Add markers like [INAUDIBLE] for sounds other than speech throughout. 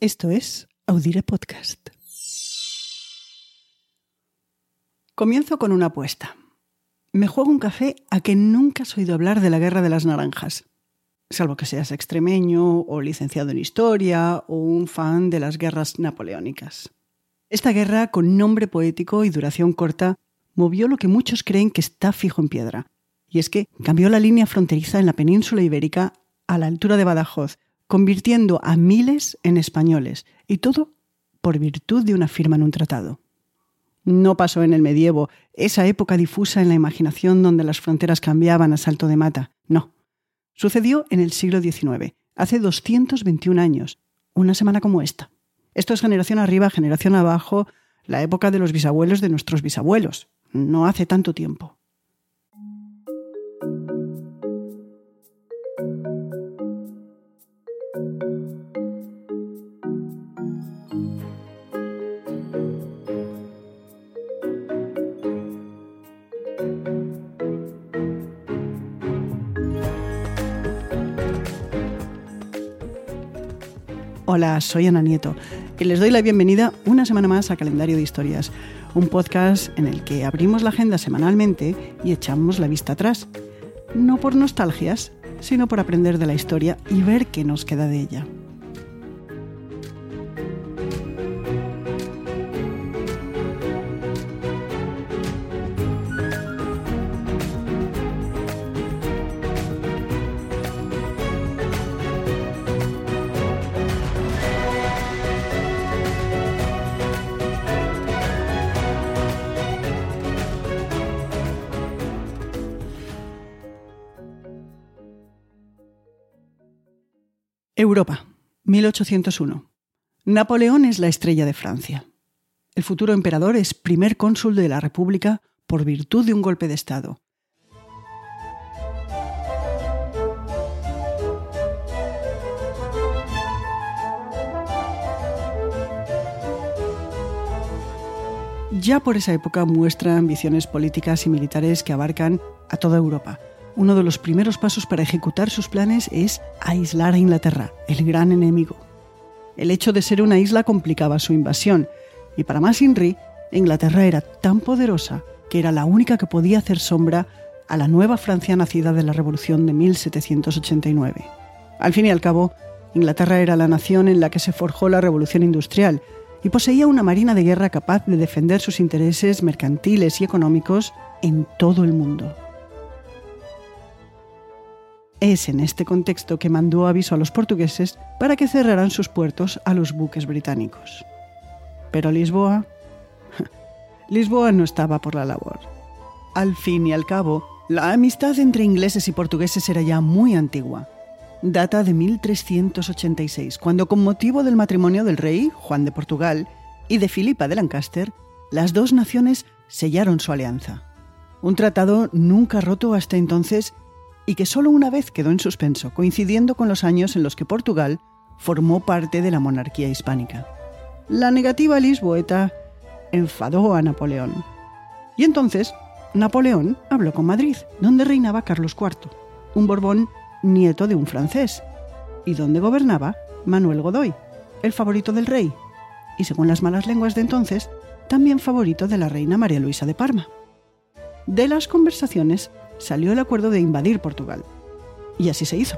Esto es Audire Podcast. Comienzo con una apuesta. Me juego un café a que nunca has oído hablar de la Guerra de las Naranjas, salvo que seas extremeño o licenciado en historia o un fan de las guerras napoleónicas. Esta guerra, con nombre poético y duración corta, movió lo que muchos creen que está fijo en piedra, y es que cambió la línea fronteriza en la península ibérica a la altura de Badajoz, convirtiendo a miles en españoles, y todo por virtud de una firma en un tratado. No pasó en el medievo, esa época difusa en la imaginación donde las fronteras cambiaban a salto de mata. No. Sucedió en el siglo XIX, hace 221 años, una semana como esta. Esto es generación arriba, generación abajo, la época de los bisabuelos de nuestros bisabuelos. No hace tanto tiempo. Hola, soy Ana Nieto y les doy la bienvenida una semana más a Calendario de Historias, un podcast en el que abrimos la agenda semanalmente y echamos la vista atrás. No por nostalgias, sino por aprender de la historia y ver qué nos queda de ella. Europa, 1801. Napoleón es la estrella de Francia. El futuro emperador es primer cónsul de la República por virtud de un golpe de Estado. Ya por esa época muestra ambiciones políticas y militares que abarcan a toda Europa uno de los primeros pasos para ejecutar sus planes es aislar a Inglaterra, el gran enemigo. El hecho de ser una isla complicaba su invasión, y para más Inri, Inglaterra era tan poderosa que era la única que podía hacer sombra a la nueva Francia nacida de la Revolución de 1789. Al fin y al cabo, Inglaterra era la nación en la que se forjó la Revolución Industrial y poseía una marina de guerra capaz de defender sus intereses mercantiles y económicos en todo el mundo. Es en este contexto que mandó aviso a los portugueses para que cerraran sus puertos a los buques británicos. Pero Lisboa... [LAUGHS] Lisboa no estaba por la labor. Al fin y al cabo, la amistad entre ingleses y portugueses era ya muy antigua. Data de 1386, cuando con motivo del matrimonio del rey, Juan de Portugal, y de Filipa de Lancaster, las dos naciones sellaron su alianza. Un tratado nunca roto hasta entonces y que solo una vez quedó en suspenso, coincidiendo con los años en los que Portugal formó parte de la monarquía hispánica. La negativa lisboeta enfadó a Napoleón. Y entonces Napoleón habló con Madrid, donde reinaba Carlos IV, un Borbón nieto de un francés, y donde gobernaba Manuel Godoy, el favorito del rey, y según las malas lenguas de entonces, también favorito de la reina María Luisa de Parma. De las conversaciones salió el acuerdo de invadir Portugal. Y así se hizo.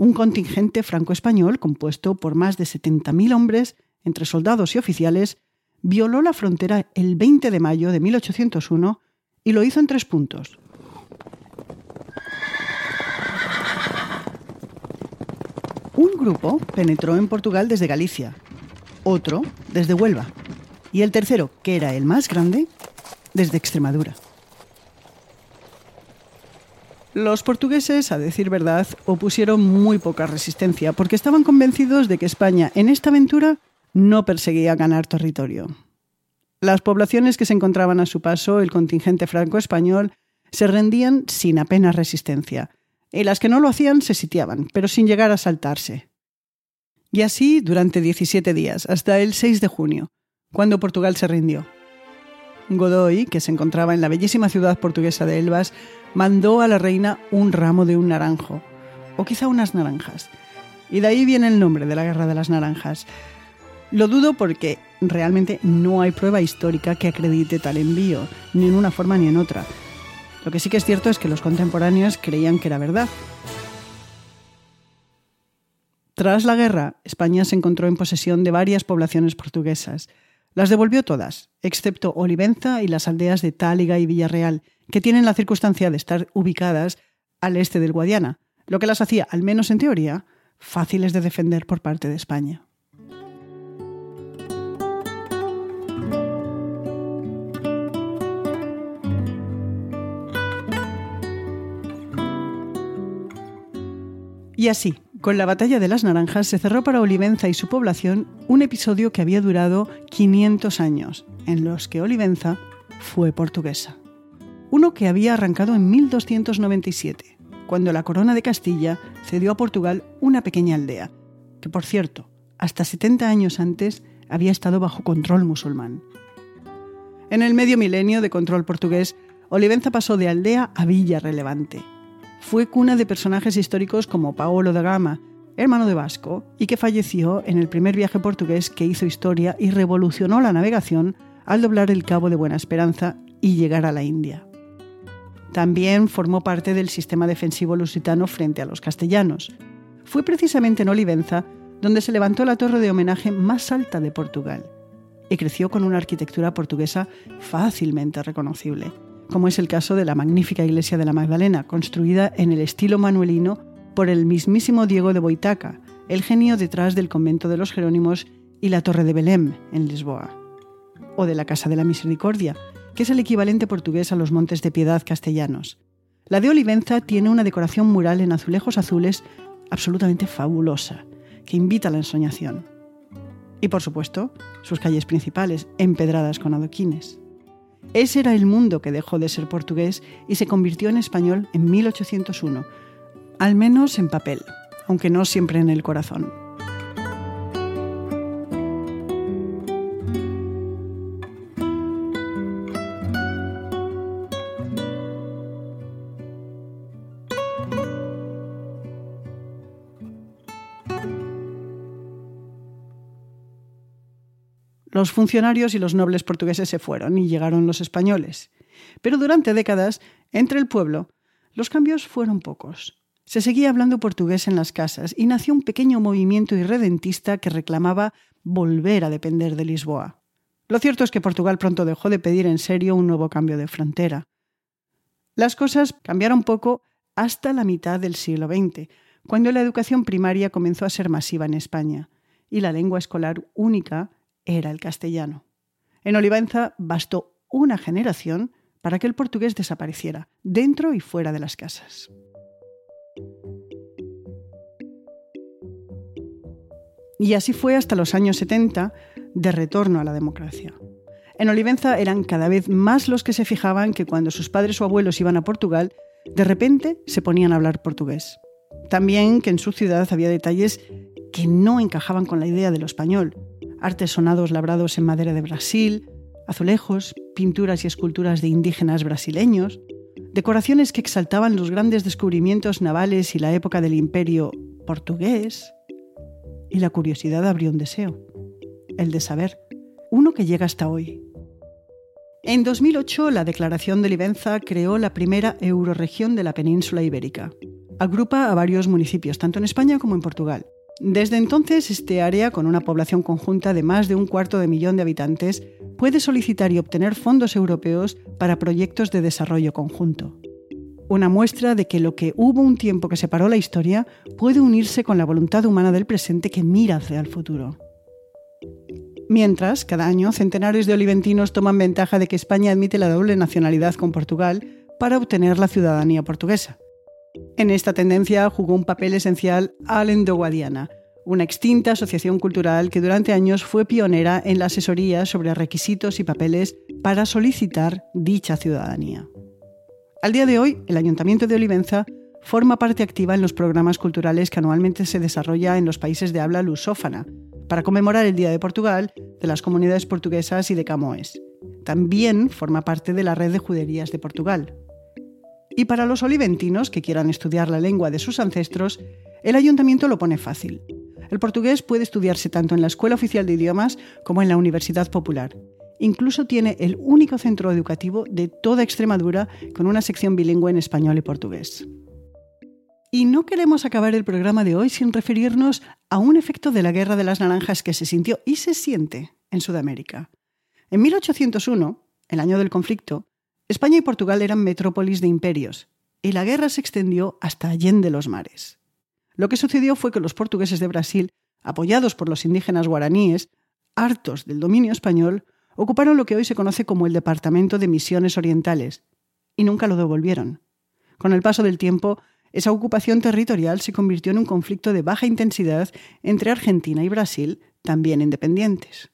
Un contingente franco-español compuesto por más de 70.000 hombres, entre soldados y oficiales, violó la frontera el 20 de mayo de 1801 y lo hizo en tres puntos. Un grupo penetró en Portugal desde Galicia, otro desde Huelva y el tercero, que era el más grande, desde Extremadura. Los portugueses, a decir verdad, opusieron muy poca resistencia porque estaban convencidos de que España en esta aventura no perseguía ganar territorio. Las poblaciones que se encontraban a su paso, el contingente franco-español, se rendían sin apenas resistencia, y las que no lo hacían se sitiaban, pero sin llegar a saltarse. Y así durante 17 días, hasta el 6 de junio, cuando Portugal se rindió. Godoy, que se encontraba en la bellísima ciudad portuguesa de Elvas, mandó a la reina un ramo de un naranjo, o quizá unas naranjas. Y de ahí viene el nombre de la Guerra de las Naranjas. Lo dudo porque realmente no hay prueba histórica que acredite tal envío, ni en una forma ni en otra. Lo que sí que es cierto es que los contemporáneos creían que era verdad. Tras la guerra, España se encontró en posesión de varias poblaciones portuguesas. Las devolvió todas, excepto Olivenza y las aldeas de Táliga y Villarreal, que tienen la circunstancia de estar ubicadas al este del Guadiana, lo que las hacía, al menos en teoría, fáciles de defender por parte de España. Y así, con la batalla de las Naranjas se cerró para Olivenza y su población un episodio que había durado 500 años, en los que Olivenza fue portuguesa. Uno que había arrancado en 1297, cuando la corona de Castilla cedió a Portugal una pequeña aldea, que por cierto, hasta 70 años antes había estado bajo control musulmán. En el medio milenio de control portugués, Olivenza pasó de aldea a villa relevante, fue cuna de personajes históricos como Paolo da Gama, hermano de Vasco, y que falleció en el primer viaje portugués que hizo historia y revolucionó la navegación al doblar el Cabo de Buena Esperanza y llegar a la India. También formó parte del sistema defensivo lusitano frente a los castellanos. Fue precisamente en Olivenza donde se levantó la torre de homenaje más alta de Portugal y creció con una arquitectura portuguesa fácilmente reconocible como es el caso de la magnífica iglesia de la Magdalena, construida en el estilo manuelino por el mismísimo Diego de Boitaca, el genio detrás del convento de los Jerónimos y la Torre de Belém, en Lisboa. O de la Casa de la Misericordia, que es el equivalente portugués a los Montes de Piedad castellanos. La de Olivenza tiene una decoración mural en azulejos azules absolutamente fabulosa, que invita a la ensoñación. Y por supuesto, sus calles principales, empedradas con adoquines. Ese era el mundo que dejó de ser portugués y se convirtió en español en 1801, al menos en papel, aunque no siempre en el corazón. Los funcionarios y los nobles portugueses se fueron y llegaron los españoles. Pero durante décadas, entre el pueblo, los cambios fueron pocos. Se seguía hablando portugués en las casas y nació un pequeño movimiento irredentista que reclamaba volver a depender de Lisboa. Lo cierto es que Portugal pronto dejó de pedir en serio un nuevo cambio de frontera. Las cosas cambiaron poco hasta la mitad del siglo XX, cuando la educación primaria comenzó a ser masiva en España y la lengua escolar única era el castellano. En Olivenza bastó una generación para que el portugués desapareciera, dentro y fuera de las casas. Y así fue hasta los años 70, de retorno a la democracia. En Olivenza eran cada vez más los que se fijaban que cuando sus padres o abuelos iban a Portugal, de repente se ponían a hablar portugués. También que en su ciudad había detalles que no encajaban con la idea de lo español, artesonados labrados en madera de Brasil, azulejos, pinturas y esculturas de indígenas brasileños, decoraciones que exaltaban los grandes descubrimientos navales y la época del imperio portugués. Y la curiosidad abrió un deseo, el de saber, uno que llega hasta hoy. En 2008, la Declaración de Livenza creó la primera euroregión de la península ibérica. Agrupa a varios municipios, tanto en España como en Portugal, desde entonces, este área, con una población conjunta de más de un cuarto de millón de habitantes, puede solicitar y obtener fondos europeos para proyectos de desarrollo conjunto. Una muestra de que lo que hubo un tiempo que separó la historia puede unirse con la voluntad humana del presente que mira hacia el futuro. Mientras, cada año, centenares de oliventinos toman ventaja de que España admite la doble nacionalidad con Portugal para obtener la ciudadanía portuguesa. En esta tendencia jugó un papel esencial Alendo Guadiana, una extinta asociación cultural que durante años fue pionera en la asesoría sobre requisitos y papeles para solicitar dicha ciudadanía. Al día de hoy, el Ayuntamiento de Olivenza forma parte activa en los programas culturales que anualmente se desarrolla en los países de habla lusófana. Para conmemorar el Día de Portugal, de las comunidades portuguesas y de Camões. También forma parte de la red de juderías de Portugal. Y para los oliventinos que quieran estudiar la lengua de sus ancestros, el ayuntamiento lo pone fácil. El portugués puede estudiarse tanto en la Escuela Oficial de Idiomas como en la Universidad Popular. Incluso tiene el único centro educativo de toda Extremadura con una sección bilingüe en español y portugués. Y no queremos acabar el programa de hoy sin referirnos a un efecto de la Guerra de las Naranjas que se sintió y se siente en Sudamérica. En 1801, el año del conflicto, España y Portugal eran metrópolis de imperios, y la guerra se extendió hasta allende los mares. Lo que sucedió fue que los portugueses de Brasil, apoyados por los indígenas guaraníes, hartos del dominio español, ocuparon lo que hoy se conoce como el Departamento de Misiones Orientales, y nunca lo devolvieron. Con el paso del tiempo, esa ocupación territorial se convirtió en un conflicto de baja intensidad entre Argentina y Brasil, también independientes.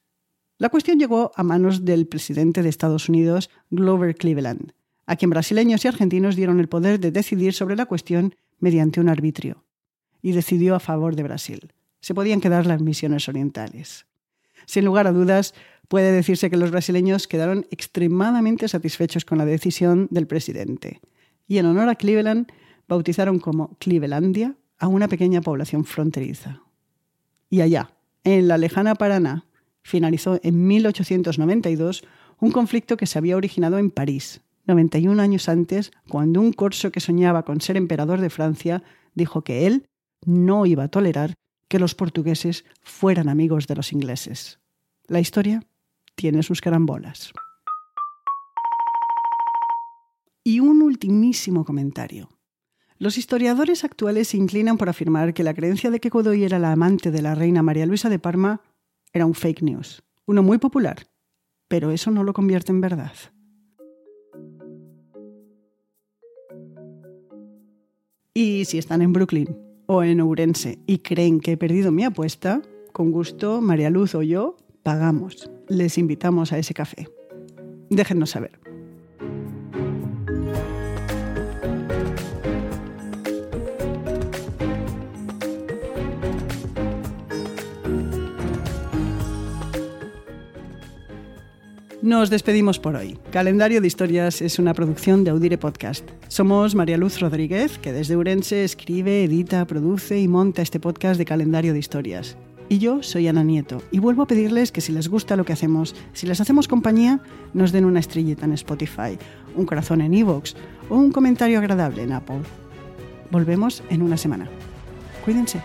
La cuestión llegó a manos del presidente de Estados Unidos, Glover Cleveland, a quien brasileños y argentinos dieron el poder de decidir sobre la cuestión mediante un arbitrio. Y decidió a favor de Brasil. Se podían quedar las misiones orientales. Sin lugar a dudas, puede decirse que los brasileños quedaron extremadamente satisfechos con la decisión del presidente. Y en honor a Cleveland, bautizaron como Clevelandia a una pequeña población fronteriza. Y allá, en la lejana Paraná, finalizó en 1892 un conflicto que se había originado en París, 91 años antes, cuando un corso que soñaba con ser emperador de Francia dijo que él no iba a tolerar que los portugueses fueran amigos de los ingleses. La historia tiene sus carambolas. Y un ultimísimo comentario. Los historiadores actuales se inclinan por afirmar que la creencia de que Godoy era la amante de la reina María Luisa de Parma era un fake news, uno muy popular, pero eso no lo convierte en verdad. Y si están en Brooklyn o en Ourense y creen que he perdido mi apuesta, con gusto María Luz o yo pagamos. Les invitamos a ese café. Déjennos saber. Nos despedimos por hoy. Calendario de Historias es una producción de Audire Podcast. Somos María Luz Rodríguez, que desde Urense escribe, edita, produce y monta este podcast de Calendario de Historias. Y yo soy Ana Nieto, y vuelvo a pedirles que si les gusta lo que hacemos, si les hacemos compañía, nos den una estrellita en Spotify, un corazón en Evox o un comentario agradable en Apple. Volvemos en una semana. Cuídense.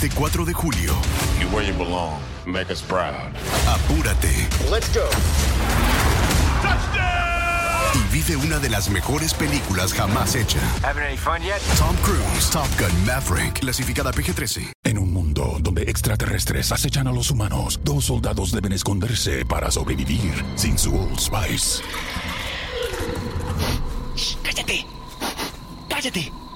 Este 4 de julio. You where you belong. Make us proud. Apúrate. Let's go. Y vive una de las mejores películas jamás hecha. Having any fun yet? Tom Cruise, Top Gun Maverick, clasificada PG-13. En un mundo donde extraterrestres acechan a los humanos, dos soldados deben esconderse para sobrevivir sin su Old Spice. ¡Cállate! ¡Cállate!